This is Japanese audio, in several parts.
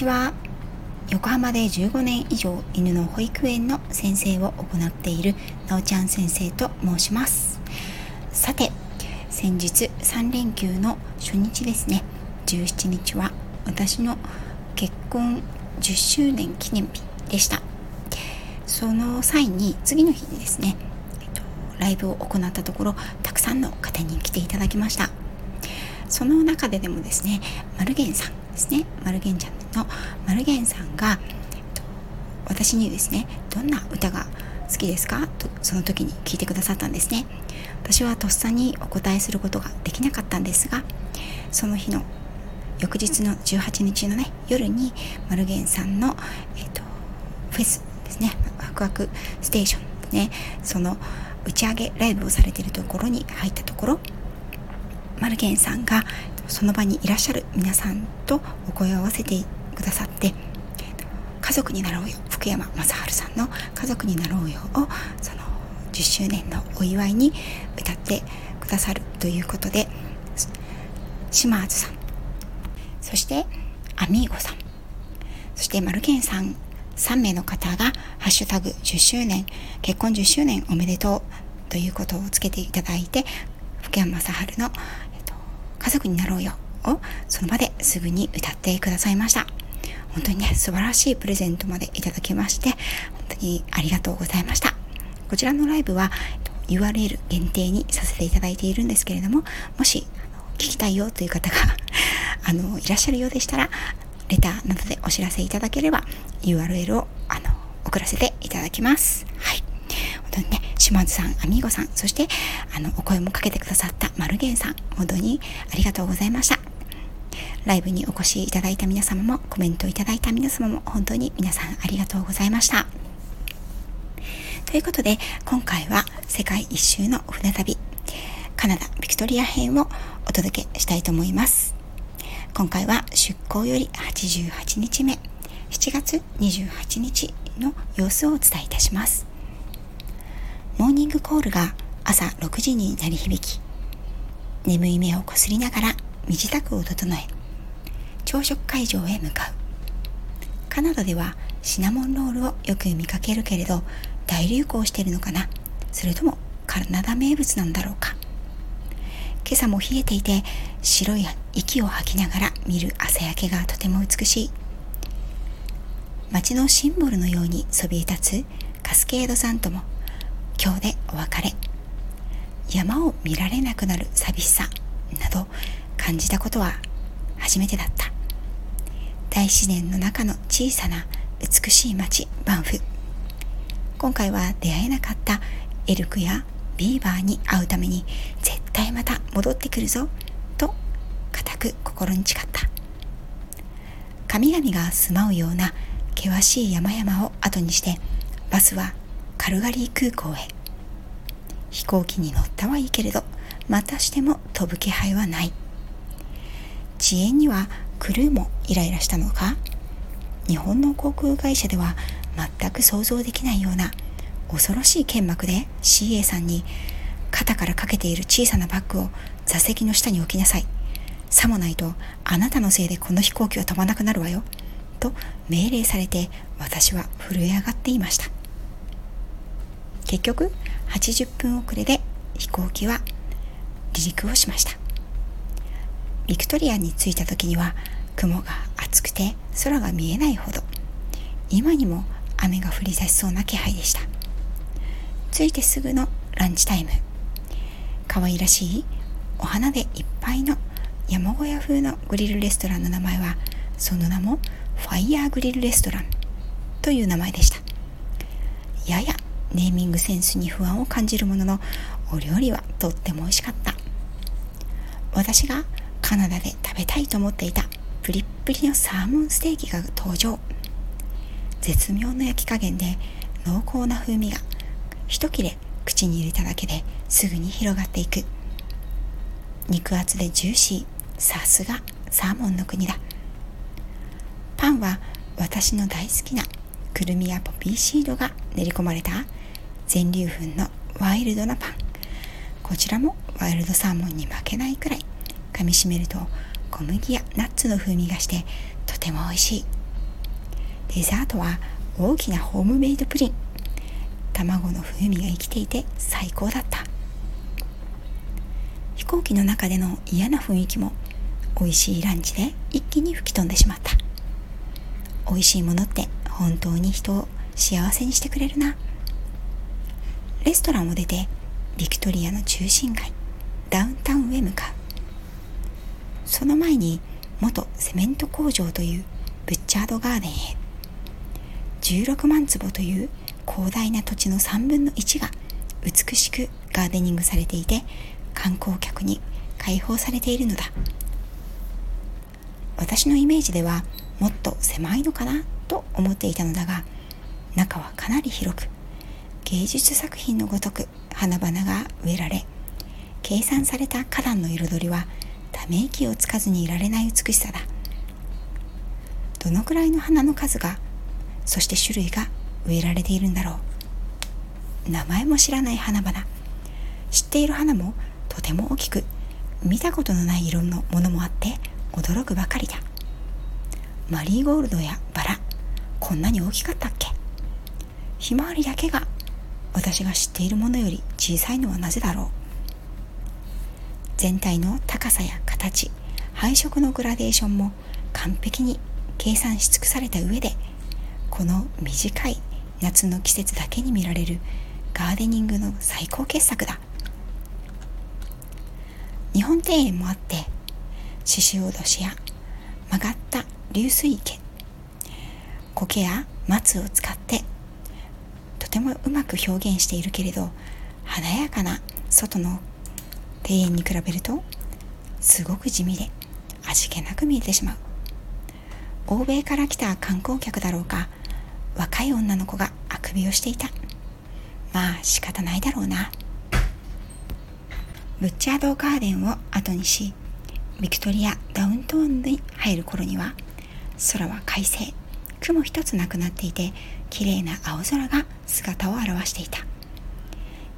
ちは。横浜で15年以上犬の保育園の先生を行っているなおちゃん先生と申します。さて先日3連休の初日ですね。17日は私の結婚10周年記念日でした。その際に次の日にですね、えっと、ライブを行ったところたくさんの方に来ていただきました。その中ででもですねマルゲンさんですね。マルゲンチャンネルのマルゲンさんが、私にですねどんな歌が好きですか？とその時に聞いてくださったんですね。私はとっさにお答えすることができなかったんですがその日の翌日の18日のね夜にマルゲンさんの、えっと、フェスですねワクワクステーションねその打ち上げライブをされてるところに入ったところマルゲンさんがその場にいらっしゃる皆さんとお声を合わせてくださって「家族になろうよ」福山雅治さんの「家族になろうよ」をその10周年のお祝いに歌ってくださるということで島津さんそしてアミーゴさんそしてマルケンさん3名の方が「ハッシュタグ #10 周年結婚10周年おめでとう」ということをつけていただいて福山雅治の、えっと「家族になろうよ」をその場ですぐに歌ってくださいました。本当にね素晴らしいプレゼントまでいただきまして本当にありがとうございました。こちらのライブは URL 限定にさせていただいているんですけれどももし聞きたいよという方が あのいらっしゃるようでしたらレターなどでお知らせいただければ URL をあの送らせていただきます。はい。本当にね島津さんアミーゴさんそしてあのお声もかけてくださったマルゲンさん本当にありがとうございました。ライブにお越しいただいた皆様もコメントいただいた皆様も本当に皆さんありがとうございました。ということで今回は世界一周の船旅カナダビクトリア編をお届けしたいと思います。今回は出港より88日目7月28日の様子をお伝えいたします。モーニングコールが朝6時に鳴り響き眠い目をこすりながら身支度を整え朝食会場へ向かうカナダではシナモンロールをよく見かけるけれど大流行してるのかなそれともカナダ名物なんだろうか今朝も冷えていて白い息を吐きながら見る朝焼けがとても美しい街のシンボルのようにそびえ立つカスケード山とも今日でお別れ山を見られなくなる寂しさなど感じたことは初めてだった大自然の中の小さな美しい町バンフ。今回は出会えなかったエルクやビーバーに会うために絶対また戻ってくるぞと固く心に誓った。神々が住まうような険しい山々を後にしてバスはカルガリー空港へ。飛行機に乗ったはいいけれどまたしても飛ぶ気配はない。遅延にはクルーもイライラしたのか？日本の航空会社では全く想像できないような恐ろしい剣幕で CA さんに肩からかけている小さなバッグを座席の下に置きなさい。さもないとあなたのせいでこの飛行機は飛ばなくなるわよ。と命令されて私は震え上がっていました。結局80分遅れで飛行機は離陸をしました。ビクトリアに着いた時には雲が厚くて空が見えないほど今にも雨が降り出しそうな気配でした。着いてすぐのランチタイム。可愛らしいお花でいっぱいの山小屋風のグリルレストランの名前はその名もファイヤーグリルレストランという名前でした。ややネーミングセンスに不安を感じるもののお料理はとっても美味しかった。私がカナダで食べたいと思っていたプリップリのサーモンステーキが登場。絶妙な焼き加減で濃厚な風味が一切れ口に入れただけですぐに広がっていく。肉厚でジューシー。さすがサーモンの国だ。パンは私の大好きなくるみやポピーシードが練り込まれた全粒粉のワイルドなパン。こちらもワイルドサーモンに負けないくらい噛みしめると小麦やナッツの風味がしてとても美味しい。デザートは大きなホームメイドプリン。卵の風味が生きていて最高だった。飛行機の中での嫌な雰囲気も美味しいランチで一気に吹き飛んでしまった。美味しいものって本当に人を幸せにしてくれるな。レストランを出てビクトリアの中心街ダウンタウンへ向かう。その前に元セメント工場というブッチャードガーデンへ。16万坪という広大な土地の3分の1が美しくガーデニングされていて観光客に開放されているのだ。私のイメージではもっと狭いのかなと思っていたのだが中はかなり広く芸術作品のごとく花々が植えられ計算された花壇の彩りはため息をつかずにいられない美しさだ。どのくらいの花の数がそして種類が植えられているんだろう。名前も知らない花々。知っている花もとても大きく見たことのない色のものもあって驚くばかりだ。マリーゴールドやバラこんなに大きかったっけ？ひまわりだけが私が知っているものより小さいのはなぜだろう？全体の高さや形配色のグラデーションも完璧に計算し尽くされた上でこの短い夏の季節だけに見られるガーデニングの最高傑作だ。日本庭園もあって獅子おどしや曲がった流水池苔や松を使ってとてもうまく表現しているけれど華やかな外の庭園に比べるとすごく地味で味気なく見えてしまう。欧米から来た観光客だろうか若い女の子があくびをしていた。まあ仕方ないだろうな。ブッチャードガーデンを後にしビクトリアダウントーンに入る頃には空は快晴。雲一つなくなっていて綺麗な青空が姿を現していた。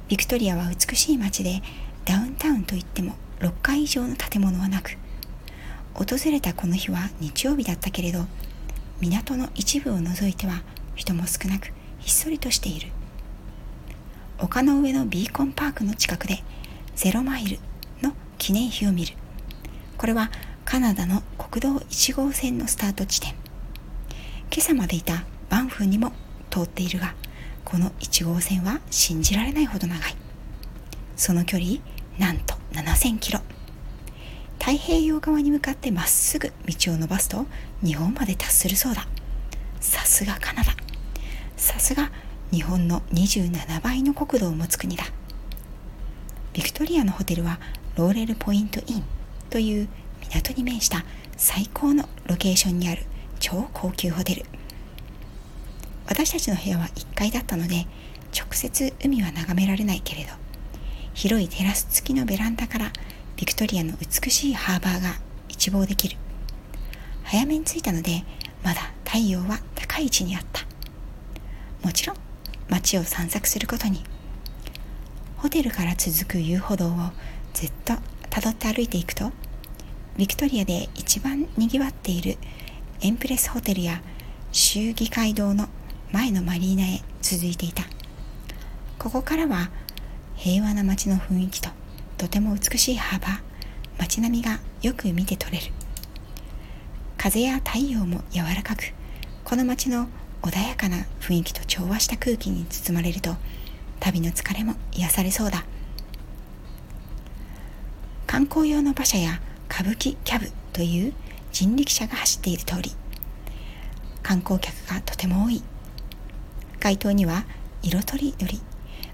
ビクトリアは美しい街でダウンタウンといっても6階以上の建物はなく訪れたこの日は日曜日だったけれど港の一部を除いては人も少なくひっそりとしている。丘の上のビーコンパークの近くでゼロマイルの記念碑を見る。これはカナダの国道1号線のスタート地点。今朝までいたバンフにも通っているがこの1号線は信じられないほど長い。その距離なんと7000キロ。太平洋側に向かってまっすぐ道を伸ばすと日本まで達するそうだ。さすがカナダ。さすが日本の27倍の国土を持つ国だ。ビクトリアのホテルはローレルポイントインという港に面した最高のロケーションにある超高級ホテル。私たちの部屋は1階だったので直接海は眺められないけれど広いテラス付きのベランダからビクトリアの美しいハーバーが一望できる。早めに着いたのでまだ太陽は高い位置にあった。もちろん街を散策することに。ホテルから続く遊歩道をずっとたどって歩いていくとビクトリアで一番にぎわっているエンプレスホテルや州議会堂の前のマリーナへ続いていた。ここからは平和な街の雰囲気ととても美しいハーバー街並みがよく見て取れる。風や太陽も柔らかくこの街の穏やかな雰囲気と調和した空気に包まれると旅の疲れも癒されそうだ。観光用の馬車や歌舞伎キャブという人力車が走っている通り観光客がとても多い。街灯には色とりどり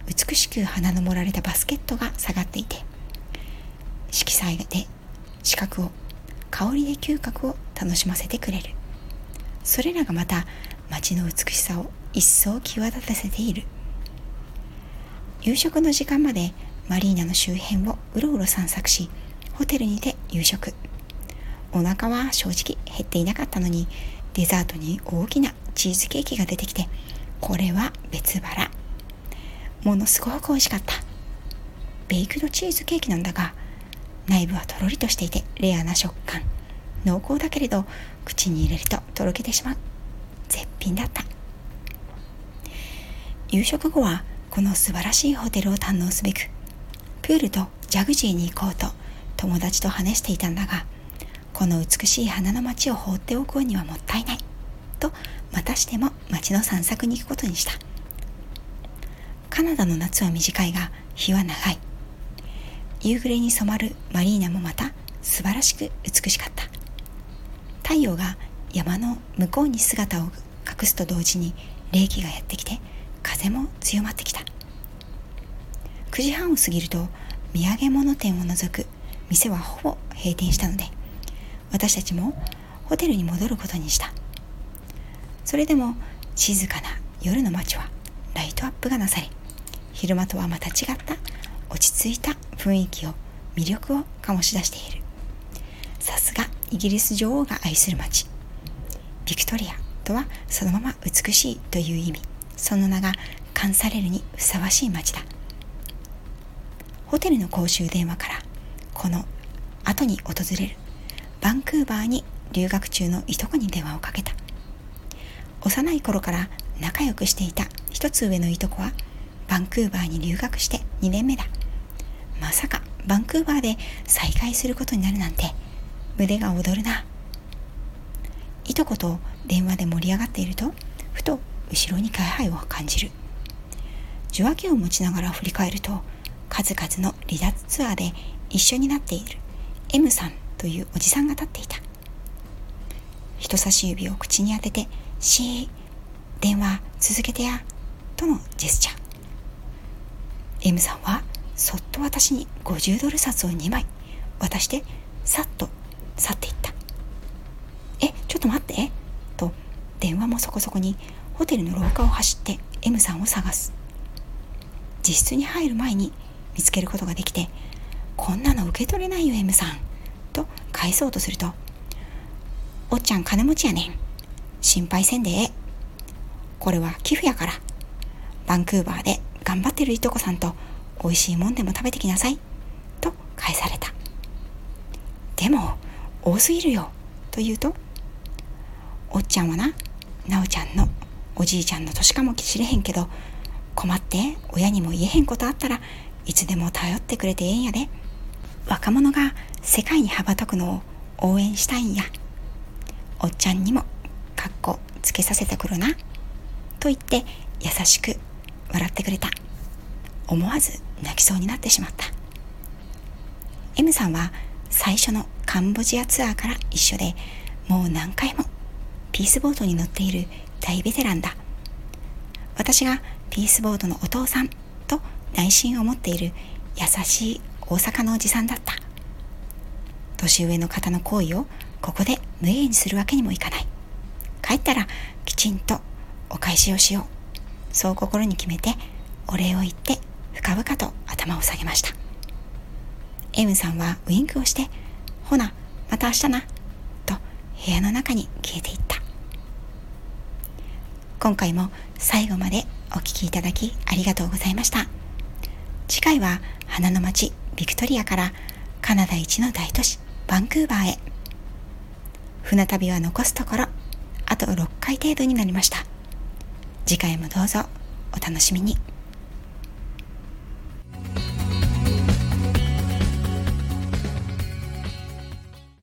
美しく花の盛られたバスケットが下がっていて色彩で視覚を香りで嗅覚を楽しませてくれる。それらがまた街の美しさを一層際立たせている。夕食の時間までマリーナの周辺をうろうろ散策しホテルにて夕食。お腹は正直減っていなかったのにデザートに大きなチーズケーキが出てきてこれは別腹。ものすごく美味しかった。ベイクドチーズケーキなんだが内部はとろりとしていてレアな食感。濃厚だけれど口に入れるととろけてしまう。絶品だった。夕食後はこの素晴らしいホテルを堪能すべくプールとジャグジーに行こうと友達と話していたんだがこの美しい花の街を放っておくにはもったいないとまたしても街の散策に行くことにした。カナダの夏は短いが日は長い。夕暮れに染まるマリーナもまた素晴らしく美しかった。太陽が山の向こうに姿を隠すと同時に冷気がやってきて風も強まってきた。9時半を過ぎると土産物店を除く。店はほぼ閉店したので私たちもホテルに戻ることにした。それでも静かな夜の街はライトアップがなされ昼間とはまた違った落ち着いた雰囲気を魅力を醸し出している。さすがイギリス女王が愛する街。ビクトリアとはそのまま美しいという意味。その名が冠されるにふさわしい街だ。ホテルの公衆電話からこの後に訪れるバンクーバーに留学中のいとこに電話をかけた。幼い頃から仲良くしていた一つ上のいとこはバンクーバーに留学して2年目だ。まさかバンクーバーで再会することになるなんて胸が躍るな。いとこと電話で盛り上がっているとふと後ろに気配を感じる。受話器を持ちながら振り返ると数々の離脱ツアーで一緒になっている M さんというおじさんが立っていた。人差し指を口に当てて「しー電話続けてや」とのジェスチャー。M さんはそっと私に50ドル札を2枚渡してさっと去っていった「えちょっと待って」と電話もそこそこにホテルの廊下を走って M さんを探す。自室に入る前に見つけることができて「こんなの受け取れないよ M さん」と返そうとすると「おっちゃん金持ちやねん。心配せんでええ。これは寄付やから。バンクーバーで頑張ってるいとこさんと美味しいもんでも食べてきなさい」と返された。でも多すぎるよ。と言うとおっちゃんはななおちゃんのおじいちゃんの年かもしれへんけど困って親にも言えへんことあったらいつでも頼ってくれてええんやで。若者が世界に羽ばたくのを応援したいんや。おっちゃんにもかっこつけさせてくるな。と言って優しく笑ってくれた。思わず泣きそうになってしまった。M さんは最初のカンボジアツアーから一緒でもう何回もピースボートに乗っている大ベテランだ。私がピースボートのお父さんと内心を持っている優しい大阪のおじさんだった。年上の方の行為をここで無縁にするわけにもいかない。帰ったらきちんとお返しをしよう。そう心に決めてお礼を言って深々と頭を下げました。M さんはウインクをして「ほなまた明日な」と部屋の中に消えていった。今回も最後までお聴きいただきありがとうございました。次回は花の町ビクトリアからカナダ一の大都市バンクーバーへ。船旅は残すところあと6回程度になりました。次回もどうぞお楽しみに。